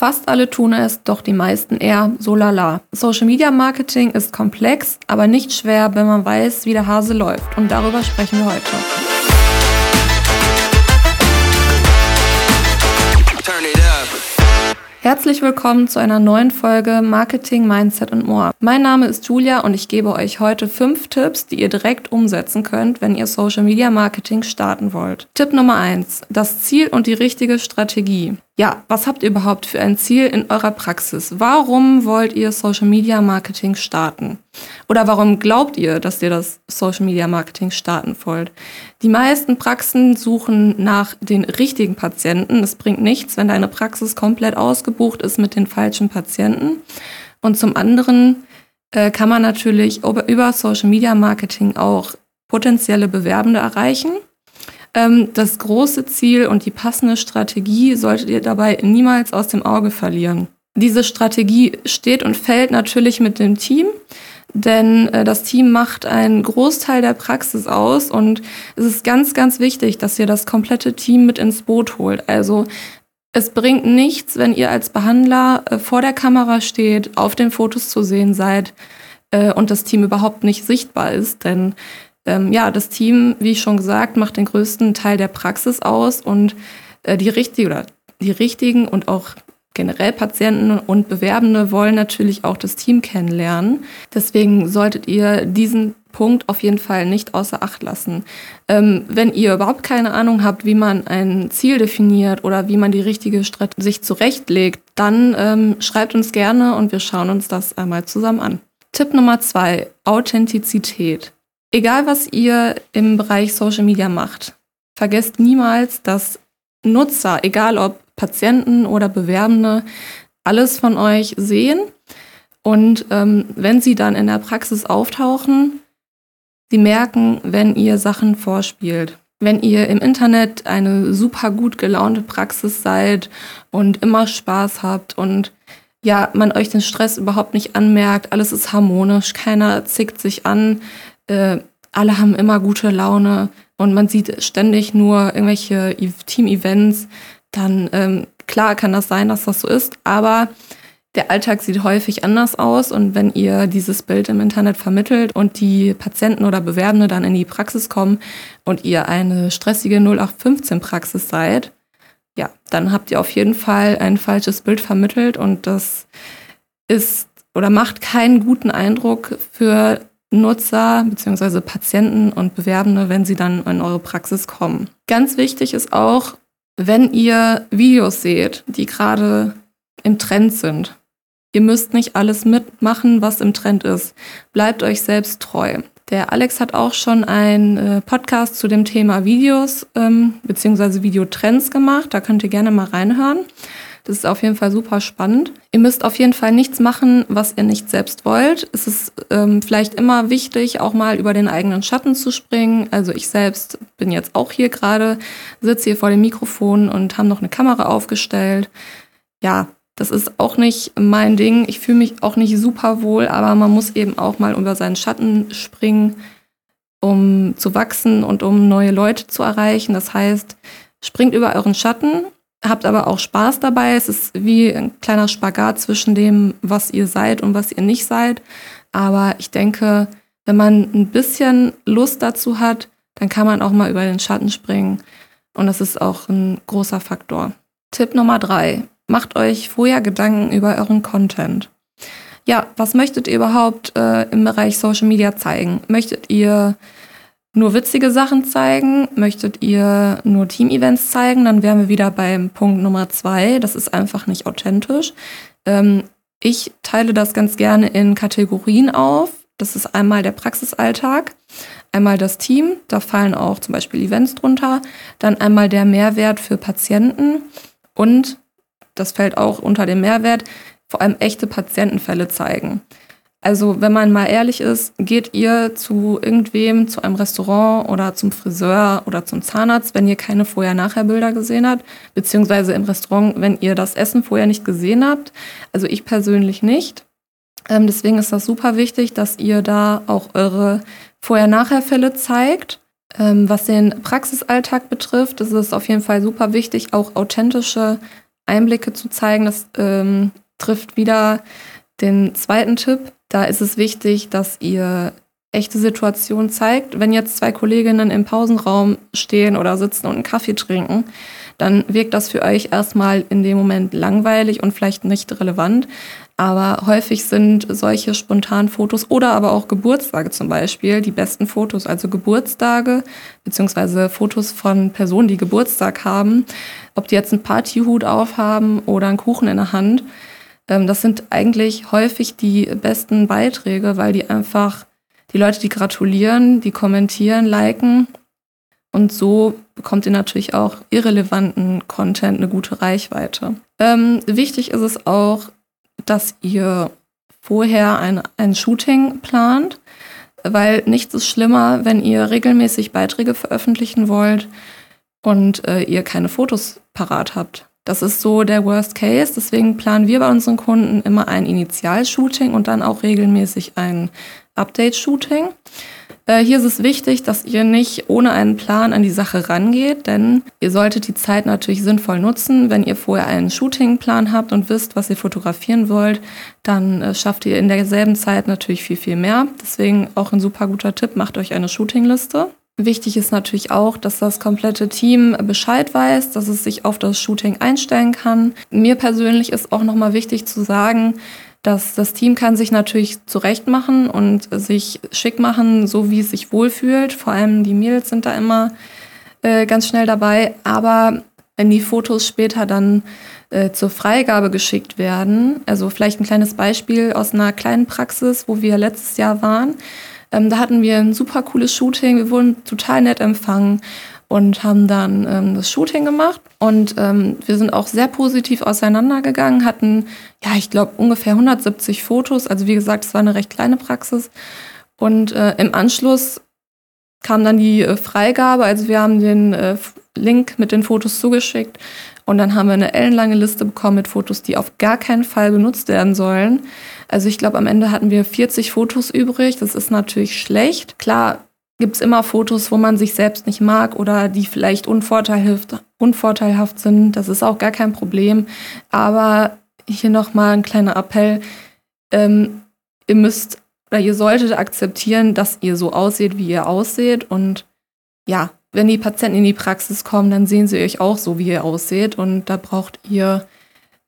Fast alle tun es, doch die meisten eher so lala. Social Media Marketing ist komplex, aber nicht schwer, wenn man weiß, wie der Hase läuft. Und darüber sprechen wir heute. Herzlich willkommen zu einer neuen Folge Marketing, Mindset und More. Mein Name ist Julia und ich gebe euch heute fünf Tipps, die ihr direkt umsetzen könnt, wenn ihr Social Media Marketing starten wollt. Tipp Nummer eins: Das Ziel und die richtige Strategie. Ja, was habt ihr überhaupt für ein Ziel in eurer Praxis? Warum wollt ihr Social Media Marketing starten? Oder warum glaubt ihr, dass ihr das Social Media Marketing starten wollt? Die meisten Praxen suchen nach den richtigen Patienten. Es bringt nichts, wenn deine Praxis komplett ausgebucht ist mit den falschen Patienten. Und zum anderen äh, kann man natürlich über Social Media Marketing auch potenzielle Bewerbende erreichen. Ähm, das große Ziel und die passende Strategie solltet ihr dabei niemals aus dem Auge verlieren. Diese Strategie steht und fällt natürlich mit dem Team, denn äh, das Team macht einen Großteil der Praxis aus und es ist ganz, ganz wichtig, dass ihr das komplette Team mit ins Boot holt. Also es bringt nichts, wenn ihr als Behandler äh, vor der Kamera steht, auf den Fotos zu sehen seid äh, und das Team überhaupt nicht sichtbar ist, denn ähm, ja, das Team, wie schon gesagt, macht den größten Teil der Praxis aus und äh, die richtige oder die richtigen und auch generell Patienten und Bewerbende wollen natürlich auch das Team kennenlernen. Deswegen solltet ihr diesen Punkt auf jeden Fall nicht außer Acht lassen. Ähm, wenn ihr überhaupt keine Ahnung habt, wie man ein Ziel definiert oder wie man die richtige Strategie sich zurechtlegt, dann ähm, schreibt uns gerne und wir schauen uns das einmal zusammen an. Tipp Nummer zwei, Authentizität. Egal, was ihr im Bereich Social Media macht, vergesst niemals, dass Nutzer, egal ob Patienten oder Bewerbende, alles von euch sehen. Und ähm, wenn sie dann in der Praxis auftauchen, sie merken, wenn ihr Sachen vorspielt. Wenn ihr im Internet eine super gut gelaunte Praxis seid und immer Spaß habt und ja, man euch den Stress überhaupt nicht anmerkt, alles ist harmonisch, keiner zickt sich an, äh, alle haben immer gute Laune und man sieht ständig nur irgendwelche e-, Team-Events, dann ähm, klar kann das sein, dass das so ist, aber der Alltag sieht häufig anders aus und wenn ihr dieses Bild im Internet vermittelt und die Patienten oder Bewerbende dann in die Praxis kommen und ihr eine stressige 0815-Praxis seid, ja, dann habt ihr auf jeden Fall ein falsches Bild vermittelt und das ist oder macht keinen guten Eindruck für Nutzer bzw. Patienten und Bewerbende, wenn sie dann in eure Praxis kommen. Ganz wichtig ist auch, wenn ihr Videos seht, die gerade im Trend sind. Ihr müsst nicht alles mitmachen, was im Trend ist. Bleibt euch selbst treu. Der Alex hat auch schon einen äh, Podcast zu dem Thema Videos ähm, bzw. Videotrends gemacht. Da könnt ihr gerne mal reinhören. Das ist auf jeden Fall super spannend. Ihr müsst auf jeden Fall nichts machen, was ihr nicht selbst wollt. Es ist ähm, vielleicht immer wichtig, auch mal über den eigenen Schatten zu springen. Also ich selbst bin jetzt auch hier gerade, sitze hier vor dem Mikrofon und haben noch eine Kamera aufgestellt. Ja, das ist auch nicht mein Ding. Ich fühle mich auch nicht super wohl, aber man muss eben auch mal über seinen Schatten springen, um zu wachsen und um neue Leute zu erreichen. Das heißt, springt über euren Schatten habt aber auch Spaß dabei. Es ist wie ein kleiner Spagat zwischen dem, was ihr seid und was ihr nicht seid. Aber ich denke, wenn man ein bisschen Lust dazu hat, dann kann man auch mal über den Schatten springen. Und das ist auch ein großer Faktor. Tipp Nummer drei. Macht euch vorher Gedanken über euren Content. Ja, was möchtet ihr überhaupt äh, im Bereich Social Media zeigen? Möchtet ihr nur witzige Sachen zeigen? Möchtet ihr nur Team-Events zeigen? Dann wären wir wieder beim Punkt Nummer zwei. Das ist einfach nicht authentisch. Ähm, ich teile das ganz gerne in Kategorien auf. Das ist einmal der Praxisalltag, einmal das Team, da fallen auch zum Beispiel Events drunter, dann einmal der Mehrwert für Patienten und, das fällt auch unter den Mehrwert, vor allem echte Patientenfälle zeigen. Also wenn man mal ehrlich ist, geht ihr zu irgendwem, zu einem Restaurant oder zum Friseur oder zum Zahnarzt, wenn ihr keine Vorher-Nachher-Bilder gesehen habt, beziehungsweise im Restaurant, wenn ihr das Essen vorher nicht gesehen habt. Also ich persönlich nicht. Ähm, deswegen ist das super wichtig, dass ihr da auch eure Vorher-Nachher-Fälle zeigt. Ähm, was den Praxisalltag betrifft, ist es auf jeden Fall super wichtig, auch authentische Einblicke zu zeigen. Das ähm, trifft wieder den zweiten Tipp. Da ist es wichtig, dass ihr echte Situationen zeigt. Wenn jetzt zwei Kolleginnen im Pausenraum stehen oder sitzen und einen Kaffee trinken, dann wirkt das für euch erstmal in dem Moment langweilig und vielleicht nicht relevant. Aber häufig sind solche spontanen Fotos oder aber auch Geburtstage zum Beispiel die besten Fotos. Also Geburtstage beziehungsweise Fotos von Personen, die Geburtstag haben, ob die jetzt einen Partyhut aufhaben oder einen Kuchen in der Hand. Ähm, das sind eigentlich häufig die besten Beiträge, weil die einfach die Leute, die gratulieren, die kommentieren, liken und so bekommt ihr natürlich auch irrelevanten Content eine gute Reichweite. Ähm, wichtig ist es auch, dass ihr vorher ein, ein Shooting plant, weil nichts ist schlimmer, wenn ihr regelmäßig Beiträge veröffentlichen wollt und äh, ihr keine Fotos parat habt. Das ist so der Worst Case. Deswegen planen wir bei unseren Kunden immer ein Initial-Shooting und dann auch regelmäßig ein Update-Shooting. Äh, hier ist es wichtig, dass ihr nicht ohne einen Plan an die Sache rangeht, denn ihr solltet die Zeit natürlich sinnvoll nutzen. Wenn ihr vorher einen Shootingplan habt und wisst, was ihr fotografieren wollt, dann äh, schafft ihr in derselben Zeit natürlich viel, viel mehr. Deswegen auch ein super guter Tipp, macht euch eine Shootingliste. Wichtig ist natürlich auch, dass das komplette Team Bescheid weiß, dass es sich auf das Shooting einstellen kann. Mir persönlich ist auch nochmal wichtig zu sagen, dass das Team kann sich natürlich zurechtmachen und sich schick machen, so wie es sich wohlfühlt. Vor allem die Mädels sind da immer äh, ganz schnell dabei. Aber wenn die Fotos später dann äh, zur Freigabe geschickt werden, also vielleicht ein kleines Beispiel aus einer kleinen Praxis, wo wir letztes Jahr waren. Ähm, da hatten wir ein super cooles Shooting. Wir wurden total nett empfangen und haben dann ähm, das Shooting gemacht. Und ähm, wir sind auch sehr positiv auseinandergegangen, hatten, ja, ich glaube, ungefähr 170 Fotos. Also wie gesagt, es war eine recht kleine Praxis. Und äh, im Anschluss kam dann die äh, Freigabe. Also wir haben den äh, Link mit den Fotos zugeschickt. Und dann haben wir eine ellenlange Liste bekommen mit Fotos, die auf gar keinen Fall benutzt werden sollen. Also ich glaube, am Ende hatten wir 40 Fotos übrig. Das ist natürlich schlecht. Klar, gibt es immer Fotos, wo man sich selbst nicht mag oder die vielleicht unvorteilhaft, unvorteilhaft sind. Das ist auch gar kein Problem. Aber hier nochmal ein kleiner Appell. Ähm, ihr müsst oder ihr solltet akzeptieren, dass ihr so aussieht, wie ihr aussieht. Und ja, wenn die Patienten in die Praxis kommen, dann sehen sie euch auch so, wie ihr aussieht. Und da braucht ihr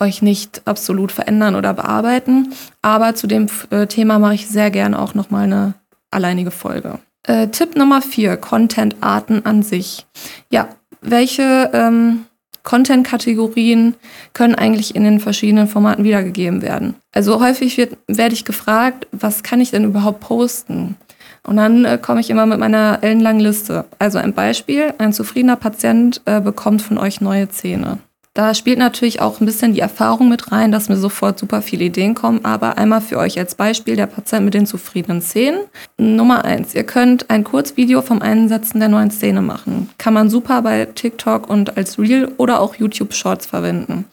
euch nicht absolut verändern oder bearbeiten. Aber zu dem äh, Thema mache ich sehr gerne auch nochmal eine alleinige Folge. Äh, Tipp Nummer vier, Content-Arten an sich. Ja, welche ähm, Content-Kategorien können eigentlich in den verschiedenen Formaten wiedergegeben werden? Also häufig wird, werde ich gefragt, was kann ich denn überhaupt posten? Und dann äh, komme ich immer mit meiner ellenlangen Liste. Also ein Beispiel, ein zufriedener Patient äh, bekommt von euch neue Zähne. Da spielt natürlich auch ein bisschen die Erfahrung mit rein, dass mir sofort super viele Ideen kommen. Aber einmal für euch als Beispiel der Patient mit den zufriedenen Zähnen. Nummer eins, ihr könnt ein Kurzvideo vom Einsetzen der neuen Zähne machen. Kann man super bei TikTok und als Reel oder auch YouTube Shorts verwenden.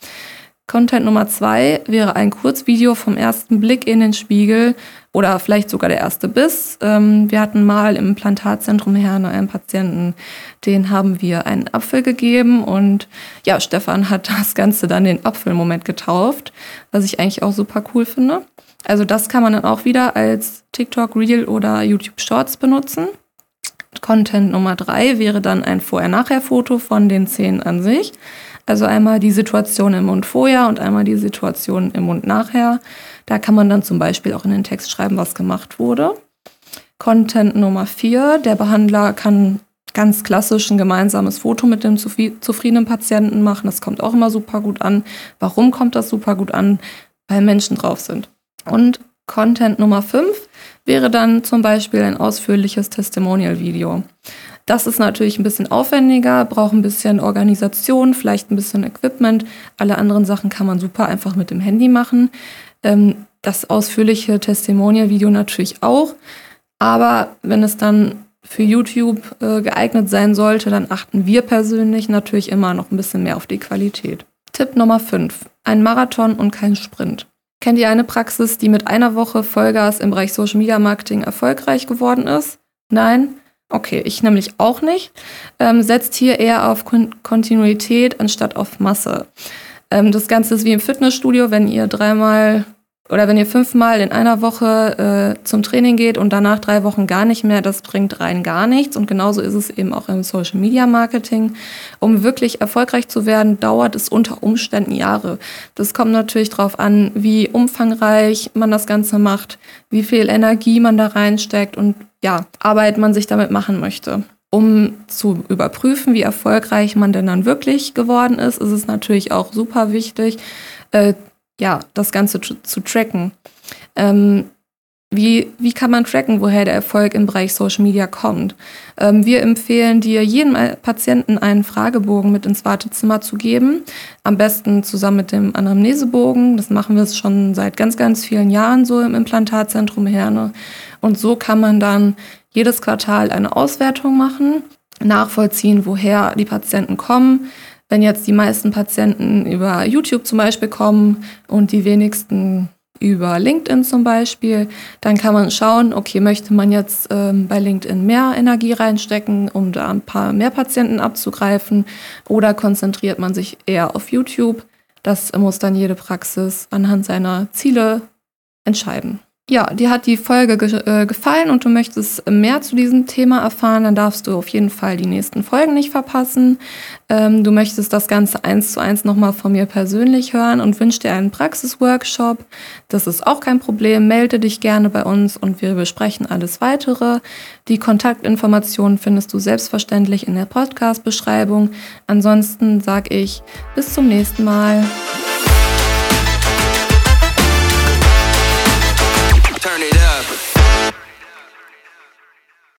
Content Nummer zwei wäre ein Kurzvideo vom ersten Blick in den Spiegel oder vielleicht sogar der erste Biss. Ähm, wir hatten mal im Implantatzentrum Herne einen Patienten, den haben wir einen Apfel gegeben und ja, Stefan hat das Ganze dann den Apfelmoment getauft, was ich eigentlich auch super cool finde. Also das kann man dann auch wieder als TikTok Reel oder YouTube Shorts benutzen. Content Nummer drei wäre dann ein Vorher-Nachher-Foto von den Zähnen an sich. Also einmal die Situation im Mund vorher und einmal die Situation im Mund nachher. Da kann man dann zum Beispiel auch in den Text schreiben, was gemacht wurde. Content Nummer vier. Der Behandler kann ganz klassisch ein gemeinsames Foto mit dem zufriedenen Patienten machen. Das kommt auch immer super gut an. Warum kommt das super gut an? Weil Menschen drauf sind. Und Content Nummer fünf wäre dann zum Beispiel ein ausführliches Testimonial-Video. Das ist natürlich ein bisschen aufwendiger, braucht ein bisschen Organisation, vielleicht ein bisschen Equipment. Alle anderen Sachen kann man super einfach mit dem Handy machen. Ähm, das ausführliche Testimonial-Video natürlich auch. Aber wenn es dann für YouTube äh, geeignet sein sollte, dann achten wir persönlich natürlich immer noch ein bisschen mehr auf die Qualität. Tipp Nummer 5. Ein Marathon und kein Sprint. Kennt ihr eine Praxis, die mit einer Woche Vollgas im Bereich Social Media Marketing erfolgreich geworden ist? Nein? Okay, ich nämlich auch nicht. Ähm, setzt hier eher auf Kon Kontinuität anstatt auf Masse. Ähm, das Ganze ist wie im Fitnessstudio, wenn ihr dreimal oder wenn ihr fünfmal in einer Woche äh, zum Training geht und danach drei Wochen gar nicht mehr, das bringt rein gar nichts. Und genauso ist es eben auch im Social Media Marketing. Um wirklich erfolgreich zu werden, dauert es unter Umständen Jahre. Das kommt natürlich darauf an, wie umfangreich man das Ganze macht, wie viel Energie man da reinsteckt und ja, Arbeit man sich damit machen möchte. Um zu überprüfen, wie erfolgreich man denn dann wirklich geworden ist, ist es natürlich auch super wichtig, äh, ja, das Ganze zu, zu tracken. Ähm, wie, wie kann man tracken, woher der Erfolg im Bereich Social Media kommt? Ähm, wir empfehlen dir, jedem Patienten einen Fragebogen mit ins Wartezimmer zu geben. Am besten zusammen mit dem Anamnesebogen. Das machen wir schon seit ganz, ganz vielen Jahren so im Implantatzentrum Herne. Und so kann man dann jedes Quartal eine Auswertung machen, nachvollziehen, woher die Patienten kommen, wenn jetzt die meisten Patienten über YouTube zum Beispiel kommen und die wenigsten über LinkedIn zum Beispiel, dann kann man schauen, okay, möchte man jetzt ähm, bei LinkedIn mehr Energie reinstecken, um da ein paar mehr Patienten abzugreifen, oder konzentriert man sich eher auf YouTube? Das muss dann jede Praxis anhand seiner Ziele entscheiden. Ja, dir hat die Folge ge äh, gefallen und du möchtest mehr zu diesem Thema erfahren, dann darfst du auf jeden Fall die nächsten Folgen nicht verpassen. Ähm, du möchtest das Ganze eins zu eins nochmal von mir persönlich hören und wünschst dir einen Praxisworkshop. Das ist auch kein Problem. Melde dich gerne bei uns und wir besprechen alles weitere. Die Kontaktinformationen findest du selbstverständlich in der Podcast-Beschreibung. Ansonsten sage ich bis zum nächsten Mal.